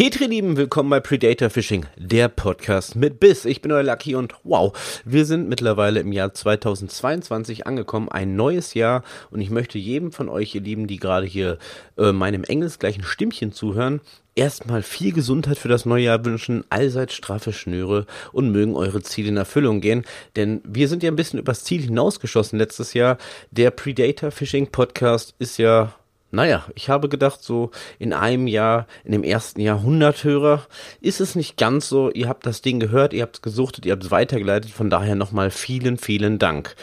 Petri Lieben, willkommen bei Predator Fishing, der Podcast mit Biss. Ich bin euer Lucky und wow, wir sind mittlerweile im Jahr 2022 angekommen, ein neues Jahr und ich möchte jedem von euch, ihr Lieben, die gerade hier äh, meinem engelsgleichen Stimmchen zuhören, erstmal viel Gesundheit für das neue Jahr wünschen, allseits straffe Schnüre und mögen eure Ziele in Erfüllung gehen, denn wir sind ja ein bisschen übers Ziel hinausgeschossen letztes Jahr. Der Predator Fishing Podcast ist ja naja, ich habe gedacht, so in einem Jahr, in dem ersten Jahr 100 Hörer, ist es nicht ganz so. Ihr habt das Ding gehört, ihr habt es gesuchtet, ihr habt es weitergeleitet. Von daher nochmal vielen, vielen Dank.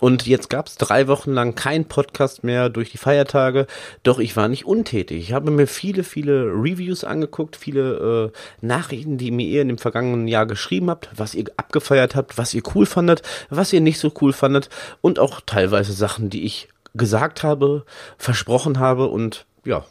Und jetzt gab es drei Wochen lang kein Podcast mehr durch die Feiertage, doch ich war nicht untätig. Ich habe mir viele, viele Reviews angeguckt, viele äh, Nachrichten, die mir ihr in dem vergangenen Jahr geschrieben habt, was ihr abgefeiert habt, was ihr cool fandet, was ihr nicht so cool fandet und auch teilweise Sachen, die ich gesagt habe, versprochen habe und ja,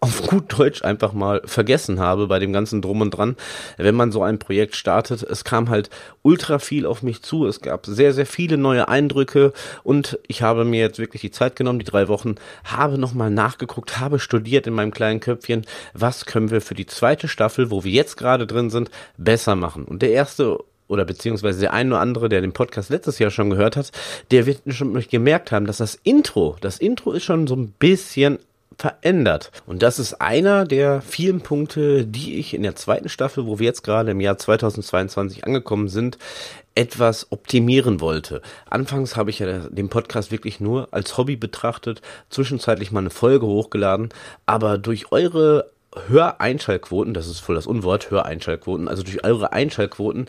auf gut Deutsch einfach mal vergessen habe bei dem ganzen Drum und Dran, wenn man so ein Projekt startet. Es kam halt ultra viel auf mich zu. Es gab sehr, sehr viele neue Eindrücke und ich habe mir jetzt wirklich die Zeit genommen, die drei Wochen, habe nochmal nachgeguckt, habe studiert in meinem kleinen Köpfchen, was können wir für die zweite Staffel, wo wir jetzt gerade drin sind, besser machen. Und der erste oder beziehungsweise der ein oder andere, der den Podcast letztes Jahr schon gehört hat, der wird schon gemerkt haben, dass das Intro, das Intro ist schon so ein bisschen verändert. Und das ist einer der vielen Punkte, die ich in der zweiten Staffel, wo wir jetzt gerade im Jahr 2022 angekommen sind, etwas optimieren wollte. Anfangs habe ich ja den Podcast wirklich nur als Hobby betrachtet, zwischenzeitlich mal eine Folge hochgeladen, aber durch eure Höreinschaltquoten, das ist voll das Unwort, Höreinschaltquoten, also durch eure Einschaltquoten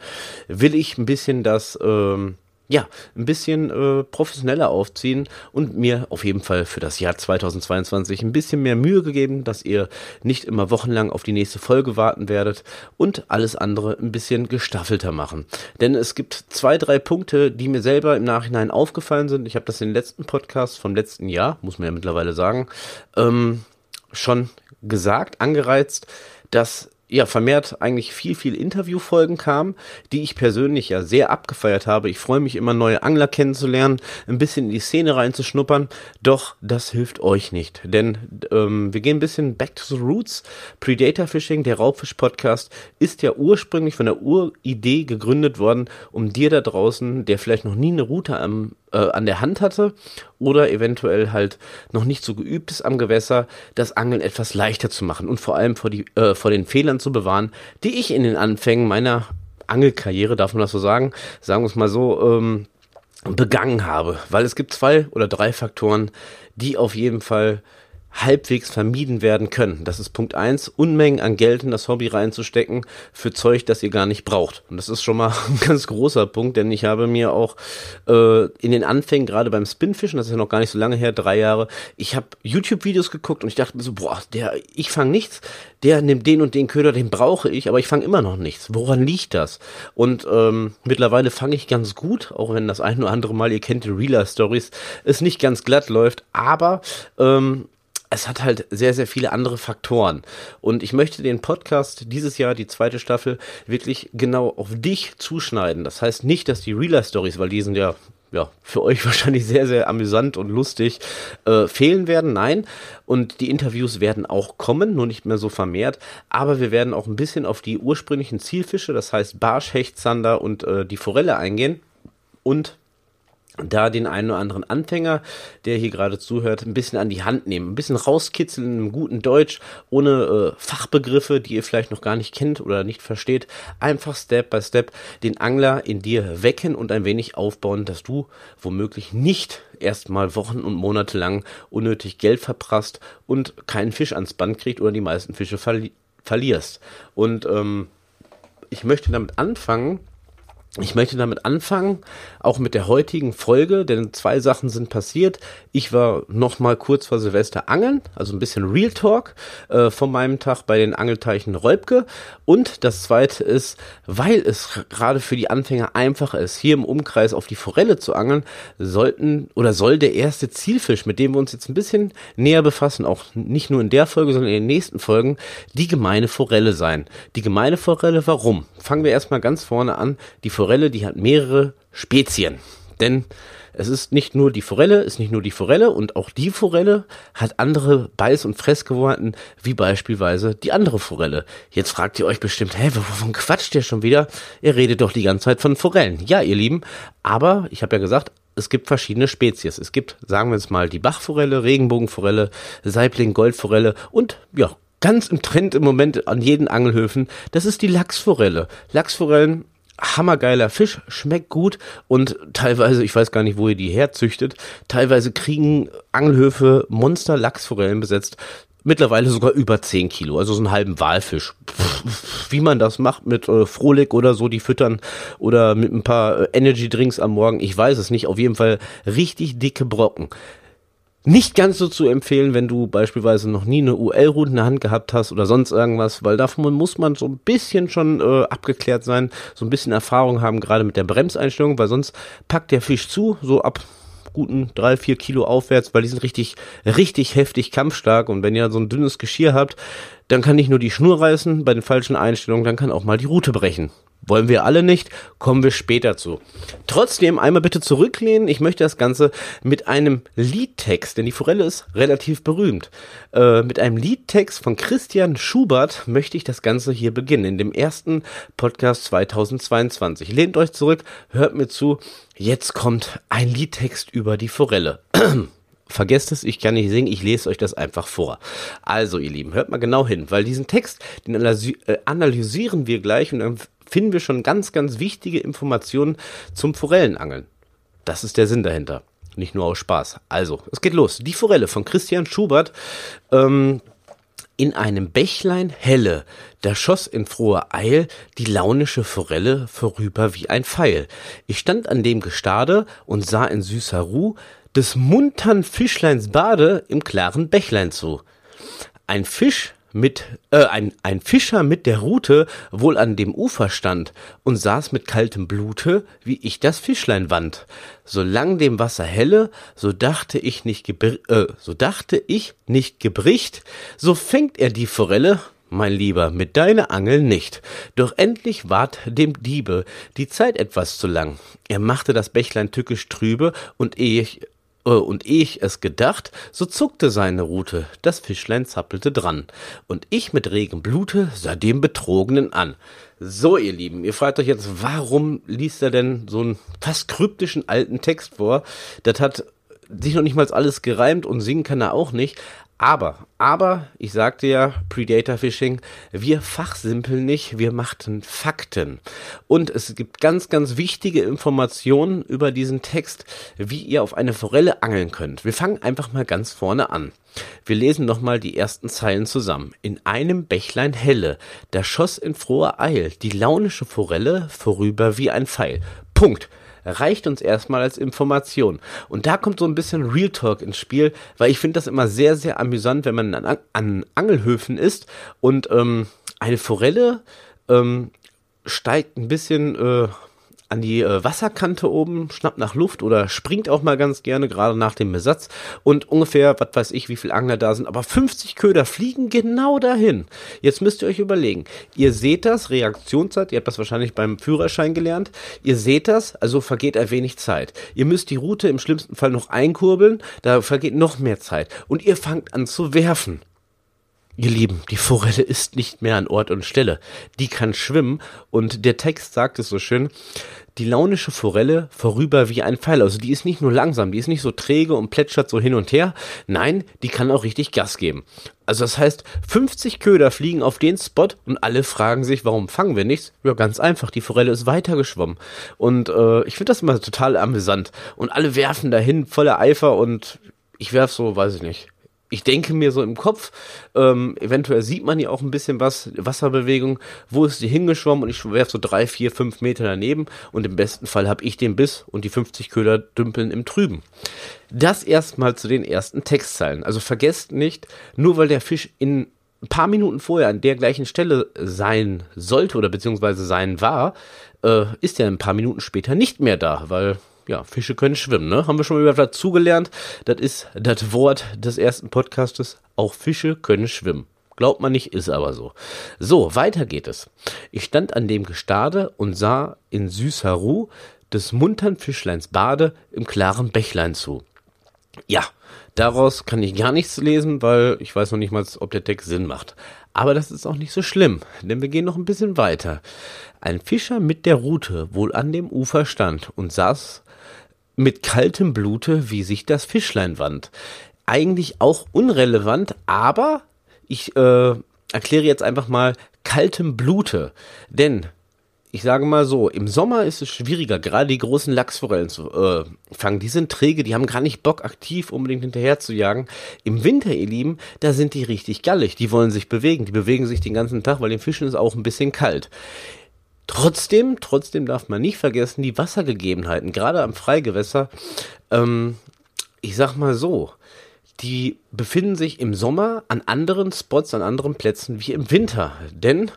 will ich ein bisschen das, ähm, ja, ein bisschen äh, professioneller aufziehen und mir auf jeden Fall für das Jahr 2022 ein bisschen mehr Mühe gegeben, dass ihr nicht immer wochenlang auf die nächste Folge warten werdet und alles andere ein bisschen gestaffelter machen. Denn es gibt zwei, drei Punkte, die mir selber im Nachhinein aufgefallen sind. Ich habe das in den letzten Podcast vom letzten Jahr, muss man ja mittlerweile sagen, ähm, schon gesagt, angereizt, dass ja vermehrt eigentlich viel, viel Interviewfolgen kamen, die ich persönlich ja sehr abgefeiert habe. Ich freue mich immer, neue Angler kennenzulernen, ein bisschen in die Szene reinzuschnuppern. Doch das hilft euch nicht, denn ähm, wir gehen ein bisschen back to the roots. Predator Fishing, der Raubfisch-Podcast, ist ja ursprünglich von der Uridee gegründet worden, um dir da draußen, der vielleicht noch nie eine Route am äh, an der Hand hatte oder eventuell halt noch nicht so geübt ist am Gewässer, das Angeln etwas leichter zu machen und vor allem vor, die, äh, vor den Fehlern zu bewahren, die ich in den Anfängen meiner Angelkarriere, darf man das so sagen, sagen wir es mal so, ähm, begangen habe. Weil es gibt zwei oder drei Faktoren, die auf jeden Fall halbwegs vermieden werden können. Das ist Punkt eins: Unmengen an Geld in das Hobby reinzustecken für Zeug, das ihr gar nicht braucht. Und das ist schon mal ein ganz großer Punkt, denn ich habe mir auch äh, in den Anfängen, gerade beim Spinfischen, das ist ja noch gar nicht so lange her, drei Jahre, ich habe YouTube-Videos geguckt und ich dachte mir so, boah, der, ich fange nichts, der nimmt den und den Köder, den brauche ich, aber ich fange immer noch nichts. Woran liegt das? Und ähm, mittlerweile fange ich ganz gut, auch wenn das ein oder andere Mal, ihr kennt die Reeler-Stories, es nicht ganz glatt läuft, aber ähm, es hat halt sehr, sehr viele andere Faktoren. Und ich möchte den Podcast dieses Jahr, die zweite Staffel, wirklich genau auf dich zuschneiden. Das heißt nicht, dass die Real Stories, weil die sind ja ja, für euch wahrscheinlich sehr, sehr amüsant und lustig, äh, fehlen werden. Nein. Und die Interviews werden auch kommen, nur nicht mehr so vermehrt. Aber wir werden auch ein bisschen auf die ursprünglichen Zielfische, das heißt Barsch, Hecht, Zander und äh, die Forelle eingehen. Und da den einen oder anderen Anfänger, der hier gerade zuhört, ein bisschen an die Hand nehmen, ein bisschen rauskitzeln einem guten Deutsch, ohne äh, Fachbegriffe, die ihr vielleicht noch gar nicht kennt oder nicht versteht, einfach Step by Step den Angler in dir wecken und ein wenig aufbauen, dass du womöglich nicht erstmal Wochen und Monate lang unnötig Geld verprasst und keinen Fisch ans Band kriegt oder die meisten Fische verli verlierst. Und ähm, ich möchte damit anfangen, ich möchte damit anfangen, auch mit der heutigen Folge, denn zwei Sachen sind passiert. Ich war noch mal kurz vor Silvester angeln, also ein bisschen Real Talk äh, von meinem Tag bei den Angelteichen Räubke. Und das zweite ist, weil es gerade für die Anfänger einfach ist, hier im Umkreis auf die Forelle zu angeln, sollten oder soll der erste Zielfisch, mit dem wir uns jetzt ein bisschen näher befassen, auch nicht nur in der Folge, sondern in den nächsten Folgen, die gemeine Forelle sein. Die gemeine Forelle, warum? Fangen wir erstmal ganz vorne an. Die Forelle, die hat mehrere Spezien. Denn Es ist nicht nur die Forelle, ist nicht nur die Forelle und auch die Forelle hat andere Beiß- und Fressgewohnheiten, wie beispielsweise die andere Forelle. Jetzt fragt ihr euch bestimmt, hä, wovon quatscht ihr schon wieder? Ihr redet doch die ganze Zeit von Forellen. Ja, ihr Lieben, aber ich habe ja gesagt, es gibt verschiedene Spezies. Es gibt, sagen wir jetzt mal, die Bachforelle, Regenbogenforelle, Saibling, Goldforelle und ja, ganz im Trend im Moment an jeden Angelhöfen, das ist die Lachsforelle. Lachsforellen hammergeiler Fisch, schmeckt gut und teilweise, ich weiß gar nicht, wo ihr die herzüchtet, teilweise kriegen Angelhöfe Monster Lachsforellen besetzt. Mittlerweile sogar über 10 Kilo, also so einen halben Walfisch. Wie man das macht mit äh, Frohlig oder so, die füttern oder mit ein paar äh, Energy Drinks am Morgen, ich weiß es nicht. Auf jeden Fall richtig dicke Brocken. Nicht ganz so zu empfehlen, wenn du beispielsweise noch nie eine UL-Route in der Hand gehabt hast oder sonst irgendwas, weil davon muss man so ein bisschen schon äh, abgeklärt sein, so ein bisschen Erfahrung haben, gerade mit der Bremseinstellung, weil sonst packt der Fisch zu, so ab guten drei, vier Kilo aufwärts, weil die sind richtig, richtig heftig kampfstark. Und wenn ihr so ein dünnes Geschirr habt, dann kann nicht nur die Schnur reißen bei den falschen Einstellungen, dann kann auch mal die Route brechen. Wollen wir alle nicht, kommen wir später zu. Trotzdem einmal bitte zurücklehnen. Ich möchte das Ganze mit einem Liedtext, denn die Forelle ist relativ berühmt. Äh, mit einem Liedtext von Christian Schubert möchte ich das Ganze hier beginnen, in dem ersten Podcast 2022. Lehnt euch zurück, hört mir zu. Jetzt kommt ein Liedtext über die Forelle. Vergesst es, ich kann nicht singen, ich lese euch das einfach vor. Also, ihr Lieben, hört mal genau hin, weil diesen Text, den äh, analysieren wir gleich und dann finden wir schon ganz, ganz wichtige Informationen zum Forellenangeln. Das ist der Sinn dahinter. Nicht nur aus Spaß. Also, es geht los. Die Forelle von Christian Schubert. Ähm, in einem Bächlein helle, da schoss in froher Eil die launische Forelle vorüber wie ein Pfeil. Ich stand an dem Gestade und sah in süßer Ruh des muntern Fischleins Bade im klaren Bächlein zu. Ein Fisch mit äh, ein, ein Fischer mit der Rute wohl an dem Ufer stand und saß mit kaltem Blute, wie ich das Fischlein wand. Solang dem Wasser helle, so dachte ich nicht äh, so dachte ich nicht gebricht, so fängt er die Forelle, mein Lieber, mit deiner Angel nicht. Doch endlich ward dem Diebe die Zeit etwas zu lang. Er machte das Bächlein tückisch trübe, und ehe ich und ehe ich es gedacht, so zuckte seine Rute, das Fischlein zappelte dran, und ich mit regem Blute sah dem Betrogenen an. So, ihr Lieben, ihr fragt euch jetzt, warum liest er denn so einen fast kryptischen alten Text vor? Das hat sich noch nicht mal alles gereimt und singen kann er auch nicht, aber, aber, ich sagte ja, Predator Fishing, wir fachsimpeln nicht, wir machten Fakten. Und es gibt ganz, ganz wichtige Informationen über diesen Text, wie ihr auf eine Forelle angeln könnt. Wir fangen einfach mal ganz vorne an. Wir lesen nochmal die ersten Zeilen zusammen. In einem Bächlein helle, da schoss in froher Eil die launische Forelle vorüber wie ein Pfeil. Punkt reicht uns erstmal als Information. Und da kommt so ein bisschen Real Talk ins Spiel, weil ich finde das immer sehr, sehr amüsant, wenn man an, an Angelhöfen ist und ähm, eine Forelle ähm, steigt ein bisschen äh, an die äh, Wasserkante oben, schnappt nach Luft oder springt auch mal ganz gerne, gerade nach dem Besatz. Und ungefähr, was weiß ich, wie viele Angler da sind, aber 50 Köder fliegen genau dahin. Jetzt müsst ihr euch überlegen, ihr seht das, Reaktionszeit, ihr habt das wahrscheinlich beim Führerschein gelernt, ihr seht das, also vergeht ein wenig Zeit. Ihr müsst die Route im schlimmsten Fall noch einkurbeln, da vergeht noch mehr Zeit. Und ihr fangt an zu werfen. Ihr Lieben, die Forelle ist nicht mehr an Ort und Stelle. Die kann schwimmen und der Text sagt es so schön, die launische Forelle vorüber wie ein Pfeil. Also die ist nicht nur langsam, die ist nicht so träge und plätschert so hin und her. Nein, die kann auch richtig Gas geben. Also das heißt, 50 Köder fliegen auf den Spot und alle fragen sich, warum fangen wir nichts? Ja, ganz einfach, die Forelle ist weitergeschwommen. Und äh, ich finde das immer total amüsant. Und alle werfen dahin voller Eifer und ich werf so, weiß ich nicht, ich denke mir so im Kopf, ähm, eventuell sieht man hier auch ein bisschen was, Wasserbewegung, wo ist die hingeschwommen und ich werfe so drei, vier, fünf Meter daneben und im besten Fall habe ich den Biss und die 50 Köder dümpeln im Trüben. Das erstmal zu den ersten Textzeilen. Also vergesst nicht, nur weil der Fisch in ein paar Minuten vorher an der gleichen Stelle sein sollte oder beziehungsweise sein war, äh, ist er ein paar Minuten später nicht mehr da, weil ja, Fische können schwimmen, ne? Haben wir schon mal dazugelernt. Das ist das Wort des ersten Podcastes. Auch Fische können schwimmen. Glaubt man nicht, ist aber so. So, weiter geht es. Ich stand an dem Gestade und sah in süßer Ruhe des muntern Fischleins Bade im klaren Bächlein zu. Ja, daraus kann ich gar nichts lesen, weil ich weiß noch nicht mal, ob der Text Sinn macht. Aber das ist auch nicht so schlimm, denn wir gehen noch ein bisschen weiter. Ein Fischer mit der Rute wohl an dem Ufer stand und saß mit kaltem Blute, wie sich das Fischlein wand. Eigentlich auch unrelevant, aber ich äh, erkläre jetzt einfach mal kaltem Blute. Denn ich sage mal so, im Sommer ist es schwieriger, gerade die großen Lachsforellen zu äh, fangen. Die sind träge, die haben gar nicht Bock, aktiv unbedingt hinterher zu jagen. Im Winter, ihr Lieben, da sind die richtig gallig. Die wollen sich bewegen. Die bewegen sich den ganzen Tag, weil den Fischen ist auch ein bisschen kalt. Trotzdem, trotzdem darf man nicht vergessen, die Wassergegebenheiten, gerade am Freigewässer, ähm, ich sag mal so, die befinden sich im Sommer an anderen Spots, an anderen Plätzen wie im Winter. Denn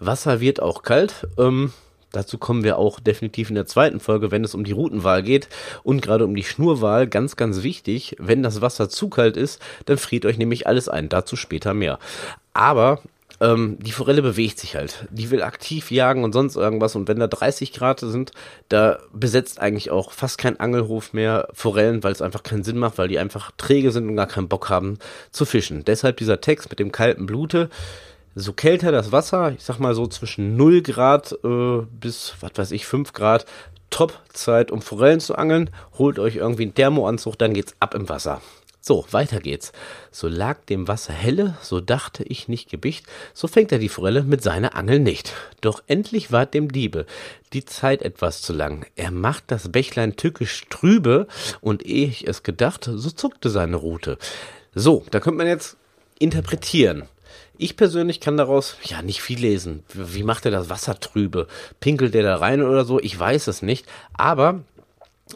Wasser wird auch kalt. Ähm, dazu kommen wir auch definitiv in der zweiten Folge, wenn es um die Routenwahl geht und gerade um die Schnurwahl. Ganz, ganz wichtig, wenn das Wasser zu kalt ist, dann friert euch nämlich alles ein. Dazu später mehr. Aber ähm, die Forelle bewegt sich halt. Die will aktiv jagen und sonst irgendwas. Und wenn da 30 Grad sind, da besetzt eigentlich auch fast kein Angelhof mehr Forellen, weil es einfach keinen Sinn macht, weil die einfach träge sind und gar keinen Bock haben zu fischen. Deshalb dieser Text mit dem kalten Blute. So kälter das Wasser, ich sag mal so zwischen 0 Grad äh, bis, was weiß ich, 5 Grad, Top-Zeit, um Forellen zu angeln. Holt euch irgendwie einen Thermoanzug, dann geht's ab im Wasser. So, weiter geht's. So lag dem Wasser helle, so dachte ich nicht Gebicht, so fängt er die Forelle mit seiner Angel nicht. Doch endlich ward dem Diebe die Zeit etwas zu lang. Er macht das Bächlein tückisch trübe, und ehe ich es gedacht, so zuckte seine Rute. So, da könnte man jetzt interpretieren. Ich persönlich kann daraus ja nicht viel lesen. Wie macht er das Wasser trübe? Pinkelt er da rein oder so? Ich weiß es nicht. Aber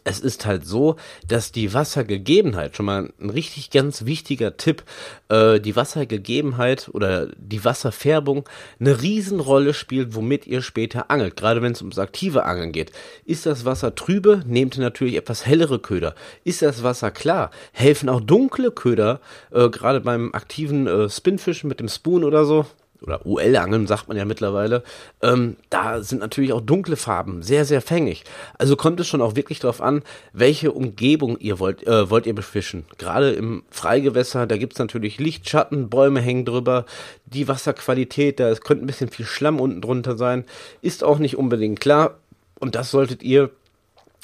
es ist halt so, dass die Wassergegebenheit, schon mal ein richtig ganz wichtiger Tipp, äh, die Wassergegebenheit oder die Wasserfärbung eine Riesenrolle spielt, womit ihr später angelt, gerade wenn es ums aktive Angeln geht. Ist das Wasser trübe, nehmt ihr natürlich etwas hellere Köder. Ist das Wasser klar, helfen auch dunkle Köder, äh, gerade beim aktiven äh, Spinfischen mit dem Spoon oder so, oder UL-Angeln sagt man ja mittlerweile, ähm, da sind natürlich auch dunkle Farben sehr, sehr fängig. Also kommt es schon auch wirklich darauf an, welche Umgebung ihr wollt, äh, wollt ihr befischen. Gerade im Freigewässer, da gibt's natürlich Licht, Schatten, Bäume hängen drüber, die Wasserqualität, da es könnte ein bisschen viel Schlamm unten drunter sein, ist auch nicht unbedingt klar. Und das solltet ihr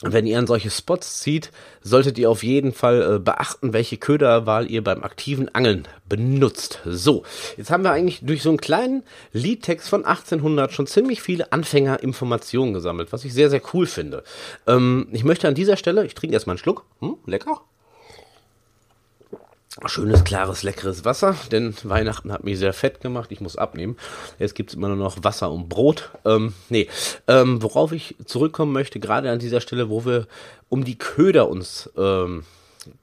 wenn ihr an solche Spots zieht, solltet ihr auf jeden Fall äh, beachten, welche Köderwahl ihr beim aktiven Angeln benutzt. So, jetzt haben wir eigentlich durch so einen kleinen Liedtext von 1800 schon ziemlich viele Anfängerinformationen gesammelt, was ich sehr, sehr cool finde. Ähm, ich möchte an dieser Stelle, ich trinke erstmal einen Schluck, hm, lecker, schönes, klares, leckeres Wasser, denn Weihnachten hat mich sehr fett gemacht. Ich muss abnehmen. Jetzt gibt's immer nur noch Wasser und Brot. Ähm, nee, ähm, worauf ich zurückkommen möchte, gerade an dieser Stelle, wo wir um die Köder uns ähm,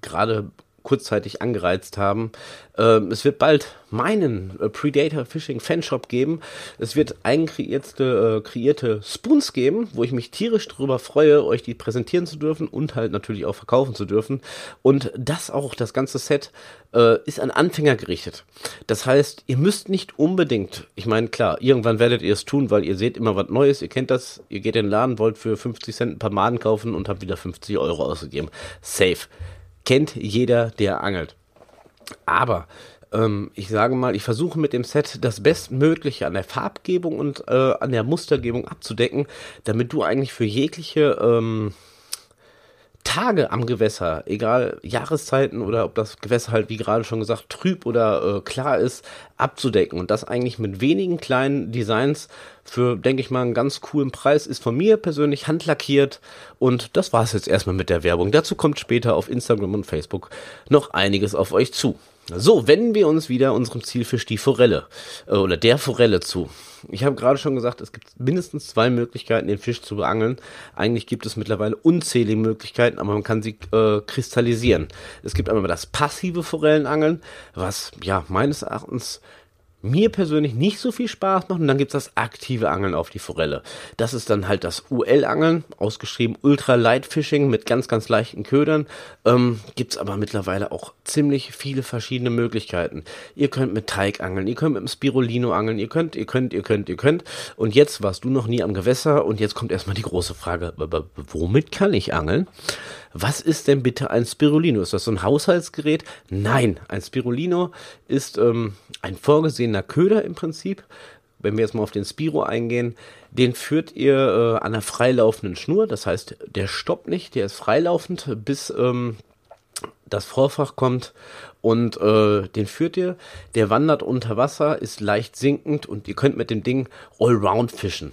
gerade kurzzeitig angereizt haben. Ähm, es wird bald meinen äh, Predator Fishing Fanshop geben. Es wird eigenkreierte äh, kreierte Spoons geben, wo ich mich tierisch darüber freue, euch die präsentieren zu dürfen und halt natürlich auch verkaufen zu dürfen. Und das auch, das ganze Set, äh, ist an Anfänger gerichtet. Das heißt, ihr müsst nicht unbedingt, ich meine, klar, irgendwann werdet ihr es tun, weil ihr seht immer was Neues, ihr kennt das, ihr geht in den Laden, wollt für 50 Cent ein paar Maden kaufen und habt wieder 50 Euro ausgegeben. Safe kennt jeder, der angelt. Aber ähm, ich sage mal, ich versuche mit dem Set das Bestmögliche an der Farbgebung und äh, an der Mustergebung abzudecken, damit du eigentlich für jegliche ähm, Tage am Gewässer, egal Jahreszeiten oder ob das Gewässer halt, wie gerade schon gesagt, trüb oder äh, klar ist, abzudecken. Und das eigentlich mit wenigen kleinen Designs für, denke ich mal, einen ganz coolen Preis ist von mir persönlich handlackiert. Und das war es jetzt erstmal mit der Werbung. Dazu kommt später auf Instagram und Facebook noch einiges auf euch zu. So, wenden wir uns wieder unserem Zielfisch, die Forelle äh, oder der Forelle zu. Ich habe gerade schon gesagt, es gibt mindestens zwei Möglichkeiten, den Fisch zu beangeln. Eigentlich gibt es mittlerweile unzählige Möglichkeiten, aber man kann sie äh, kristallisieren. Es gibt einmal das passive Forellenangeln, was ja meines Erachtens mir persönlich nicht so viel Spaß macht. Und dann gibt's das aktive Angeln auf die Forelle. Das ist dann halt das UL-Angeln, ausgeschrieben Ultra Light Fishing mit ganz, ganz leichten Ködern. Ähm, gibt's aber mittlerweile auch ziemlich viele verschiedene Möglichkeiten. Ihr könnt mit Teig angeln, ihr könnt mit dem Spirulino angeln, ihr könnt, ihr könnt, ihr könnt, ihr könnt. Und jetzt warst du noch nie am Gewässer und jetzt kommt erstmal die große Frage, womit kann ich angeln? Was ist denn bitte ein Spirulino? Ist das so ein Haushaltsgerät? Nein, ein Spirulino ist ähm, ein vorgesehener Köder im Prinzip. Wenn wir jetzt mal auf den Spiro eingehen, den führt ihr äh, an einer freilaufenden Schnur. Das heißt, der stoppt nicht, der ist freilaufend, bis ähm, das Vorfach kommt und äh, den führt ihr. Der wandert unter Wasser, ist leicht sinkend und ihr könnt mit dem Ding Allround fischen.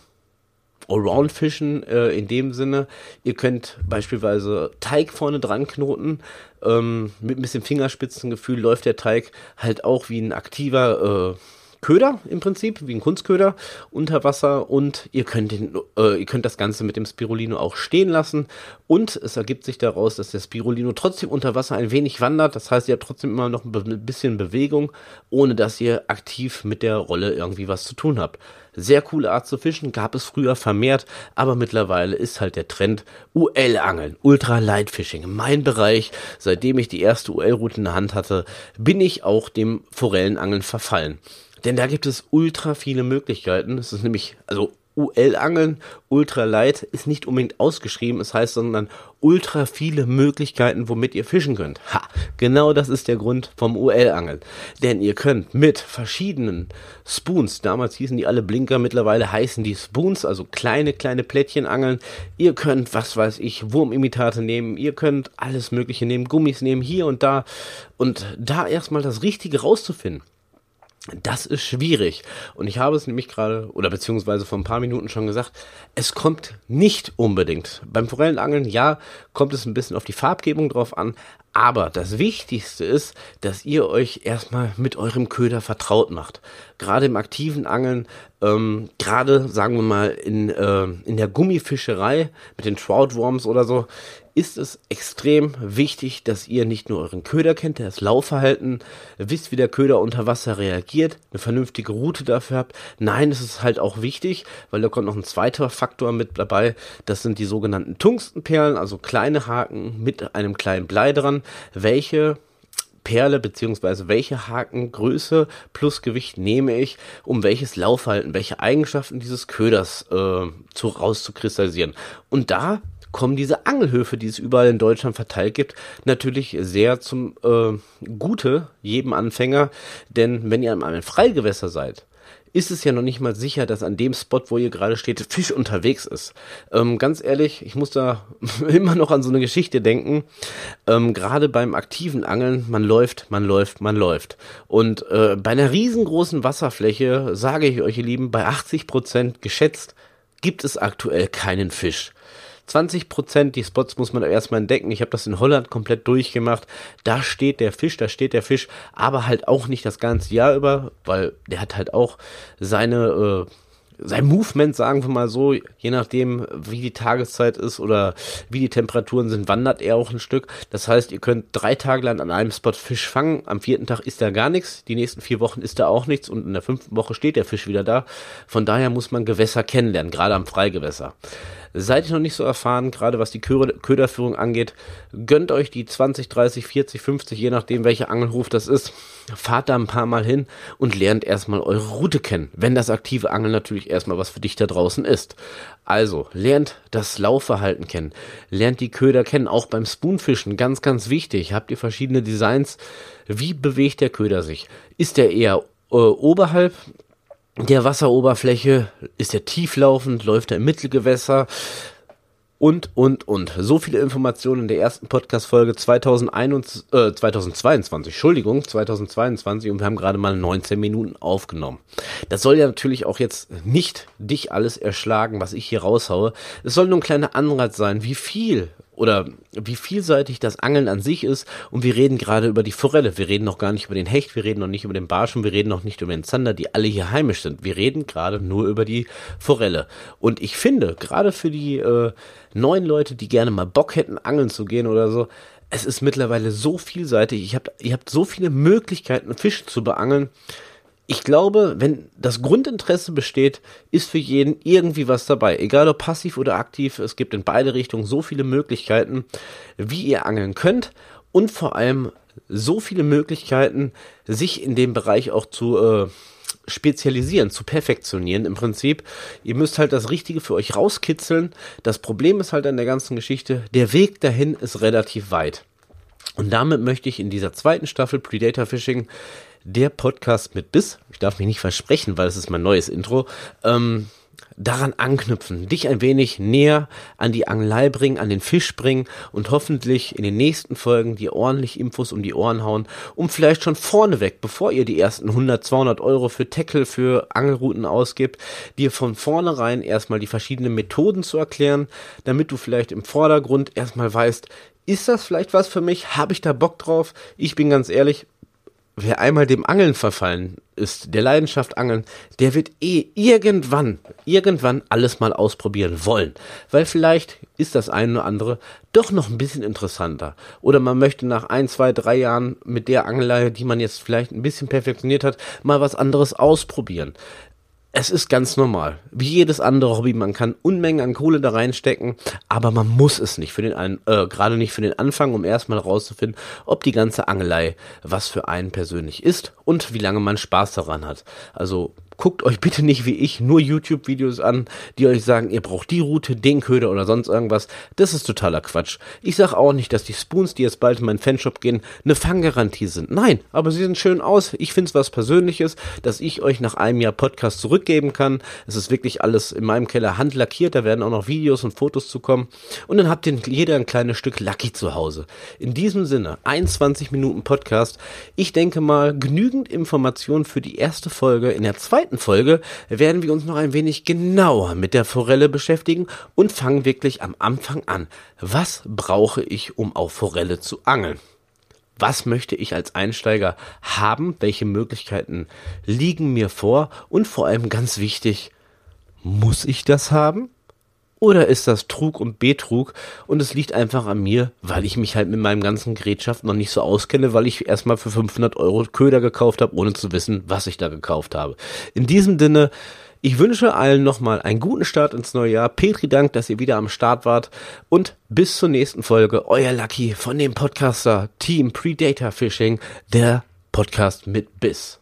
Allround fischen äh, in dem Sinne, ihr könnt beispielsweise Teig vorne dran knoten, ähm, mit ein bisschen Fingerspitzengefühl läuft der Teig halt auch wie ein aktiver äh, Köder im Prinzip, wie ein Kunstköder unter Wasser und ihr könnt, den, äh, ihr könnt das Ganze mit dem Spirulino auch stehen lassen und es ergibt sich daraus, dass der Spirulino trotzdem unter Wasser ein wenig wandert, das heißt, ihr habt trotzdem immer noch ein bisschen Bewegung, ohne dass ihr aktiv mit der Rolle irgendwie was zu tun habt. Sehr coole Art zu fischen, gab es früher vermehrt, aber mittlerweile ist halt der Trend UL-Angeln, Ultra Light Fishing. Mein Bereich, seitdem ich die erste UL-Route in der Hand hatte, bin ich auch dem Forellenangeln verfallen. Denn da gibt es ultra viele Möglichkeiten. Es ist nämlich, also UL-Angeln, Ultra Light, ist nicht unbedingt ausgeschrieben, es heißt, sondern ultra viele Möglichkeiten, womit ihr fischen könnt. Ha, genau das ist der Grund vom UL-Angeln. Denn ihr könnt mit verschiedenen Spoons, damals hießen die alle Blinker, mittlerweile heißen die Spoons, also kleine, kleine Plättchen angeln. Ihr könnt, was weiß ich, Wurmimitate nehmen, ihr könnt alles Mögliche nehmen, Gummis nehmen, hier und da. Und da erstmal das Richtige rauszufinden das ist schwierig. Und ich habe es nämlich gerade, oder beziehungsweise vor ein paar Minuten schon gesagt, es kommt nicht unbedingt. Beim Forellenangeln, ja, kommt es ein bisschen auf die Farbgebung drauf an, aber das Wichtigste ist, dass ihr euch erstmal mit eurem Köder vertraut macht. Gerade im aktiven Angeln, ähm, gerade sagen wir mal in, äh, in der Gummifischerei mit den Troutworms oder so, ist es extrem wichtig, dass ihr nicht nur euren Köder kennt, das Laufverhalten, wisst, wie der Köder unter Wasser reagiert, eine vernünftige Route dafür habt. Nein, es ist halt auch wichtig, weil da kommt noch ein zweiter Faktor mit dabei. Das sind die sogenannten Tungstenperlen, also kleine Haken mit einem kleinen Blei dran, welche Perle beziehungsweise welche Hakengröße plus Gewicht nehme ich, um welches Laufverhalten, welche Eigenschaften dieses Köders äh, zu, rauszukristallisieren. Und da kommen diese Angelhöfe, die es überall in Deutschland verteilt gibt, natürlich sehr zum äh, Gute jedem Anfänger. Denn wenn ihr an einem Freigewässer seid, ist es ja noch nicht mal sicher, dass an dem Spot, wo ihr gerade steht, Fisch unterwegs ist. Ähm, ganz ehrlich, ich muss da immer noch an so eine Geschichte denken. Ähm, gerade beim aktiven Angeln, man läuft, man läuft, man läuft. Und äh, bei einer riesengroßen Wasserfläche, sage ich euch, ihr Lieben, bei 80 Prozent geschätzt, gibt es aktuell keinen Fisch. 20 Prozent, die Spots muss man erstmal entdecken. Ich habe das in Holland komplett durchgemacht. Da steht der Fisch, da steht der Fisch, aber halt auch nicht das ganze Jahr über, weil der hat halt auch seine äh, sein Movement, sagen wir mal so, je nachdem, wie die Tageszeit ist oder wie die Temperaturen sind, wandert er auch ein Stück. Das heißt, ihr könnt drei Tage lang an einem Spot Fisch fangen. Am vierten Tag ist da gar nichts. Die nächsten vier Wochen ist da auch nichts und in der fünften Woche steht der Fisch wieder da. Von daher muss man Gewässer kennenlernen, gerade am Freigewässer. Seid ihr noch nicht so erfahren, gerade was die Köderführung angeht, gönnt euch die 20, 30, 40, 50, je nachdem welcher Angelhof das ist. Fahrt da ein paar Mal hin und lernt erstmal eure Route kennen, wenn das aktive Angeln natürlich erstmal was für dich da draußen ist. Also, lernt das Laufverhalten kennen, lernt die Köder kennen, auch beim Spoonfischen, ganz, ganz wichtig. Habt ihr verschiedene Designs? Wie bewegt der Köder sich? Ist der eher äh, oberhalb der Wasseroberfläche? Ist er tieflaufend? Läuft er im Mittelgewässer? Und, und, und. So viele Informationen in der ersten Podcast-Folge 2021, äh, 2022, Entschuldigung, 2022 und wir haben gerade mal 19 Minuten aufgenommen. Das soll ja natürlich auch jetzt nicht dich alles erschlagen, was ich hier raushaue. Es soll nur ein kleiner Anreiz sein, wie viel oder wie vielseitig das Angeln an sich ist. Und wir reden gerade über die Forelle. Wir reden noch gar nicht über den Hecht, wir reden noch nicht über den Barsch und wir reden noch nicht über den Zander, die alle hier heimisch sind. Wir reden gerade nur über die Forelle. Und ich finde, gerade für die äh, neuen Leute, die gerne mal Bock hätten, angeln zu gehen oder so, es ist mittlerweile so vielseitig. Ich hab, ihr habt so viele Möglichkeiten, Fische zu beangeln ich glaube, wenn das Grundinteresse besteht, ist für jeden irgendwie was dabei. Egal ob passiv oder aktiv, es gibt in beide Richtungen so viele Möglichkeiten, wie ihr angeln könnt und vor allem so viele Möglichkeiten, sich in dem Bereich auch zu äh, spezialisieren, zu perfektionieren im Prinzip. Ihr müsst halt das Richtige für euch rauskitzeln. Das Problem ist halt an der ganzen Geschichte, der Weg dahin ist relativ weit. Und damit möchte ich in dieser zweiten Staffel Predator Fishing der Podcast mit Biss, ich darf mich nicht versprechen, weil es ist mein neues Intro, ähm, daran anknüpfen, dich ein wenig näher an die Angelei bringen, an den Fisch bringen und hoffentlich in den nächsten Folgen dir ordentlich Infos um die Ohren hauen, um vielleicht schon vorneweg, bevor ihr die ersten 100, 200 Euro für Tackle, für Angelrouten ausgibt, dir von vornherein erstmal die verschiedenen Methoden zu erklären, damit du vielleicht im Vordergrund erstmal weißt, ist das vielleicht was für mich? Habe ich da Bock drauf? Ich bin ganz ehrlich, wer einmal dem Angeln verfallen ist, der Leidenschaft Angeln, der wird eh irgendwann, irgendwann alles mal ausprobieren wollen. Weil vielleicht ist das eine oder andere doch noch ein bisschen interessanter. Oder man möchte nach ein, zwei, drei Jahren mit der Angelei, die man jetzt vielleicht ein bisschen perfektioniert hat, mal was anderes ausprobieren es ist ganz normal. Wie jedes andere Hobby, man kann Unmengen an Kohle da reinstecken, aber man muss es nicht für den äh, gerade nicht für den Anfang, um erstmal rauszufinden, ob die ganze Angelei was für einen persönlich ist und wie lange man Spaß daran hat. Also guckt euch bitte nicht wie ich nur YouTube-Videos an, die euch sagen, ihr braucht die Route, den Köder oder sonst irgendwas. Das ist totaler Quatsch. Ich sag auch nicht, dass die Spoons, die jetzt bald in meinen Fanshop gehen, eine Fanggarantie sind. Nein, aber sie sehen schön aus. Ich finde es was Persönliches, dass ich euch nach einem Jahr Podcast zurückgeben kann. Es ist wirklich alles in meinem Keller handlackiert. Da werden auch noch Videos und Fotos zu kommen. Und dann habt ihr jeder ein kleines Stück Lucky zu Hause. In diesem Sinne, 21 Minuten Podcast. Ich denke mal, genügend Informationen für die erste Folge. In der zweiten zweiten Folge werden wir uns noch ein wenig genauer mit der Forelle beschäftigen und fangen wirklich am Anfang an. Was brauche ich, um auf Forelle zu angeln? Was möchte ich als Einsteiger haben? Welche Möglichkeiten liegen mir vor? Und vor allem ganz wichtig, muss ich das haben? Oder ist das Trug und Betrug und es liegt einfach an mir, weil ich mich halt mit meinem ganzen Gerätschaft noch nicht so auskenne, weil ich erstmal für 500 Euro Köder gekauft habe, ohne zu wissen, was ich da gekauft habe. In diesem Sinne, ich wünsche allen nochmal einen guten Start ins neue Jahr. Petri Dank, dass ihr wieder am Start wart und bis zur nächsten Folge. Euer Lucky von dem Podcaster Team Predator Fishing, der Podcast mit Biss.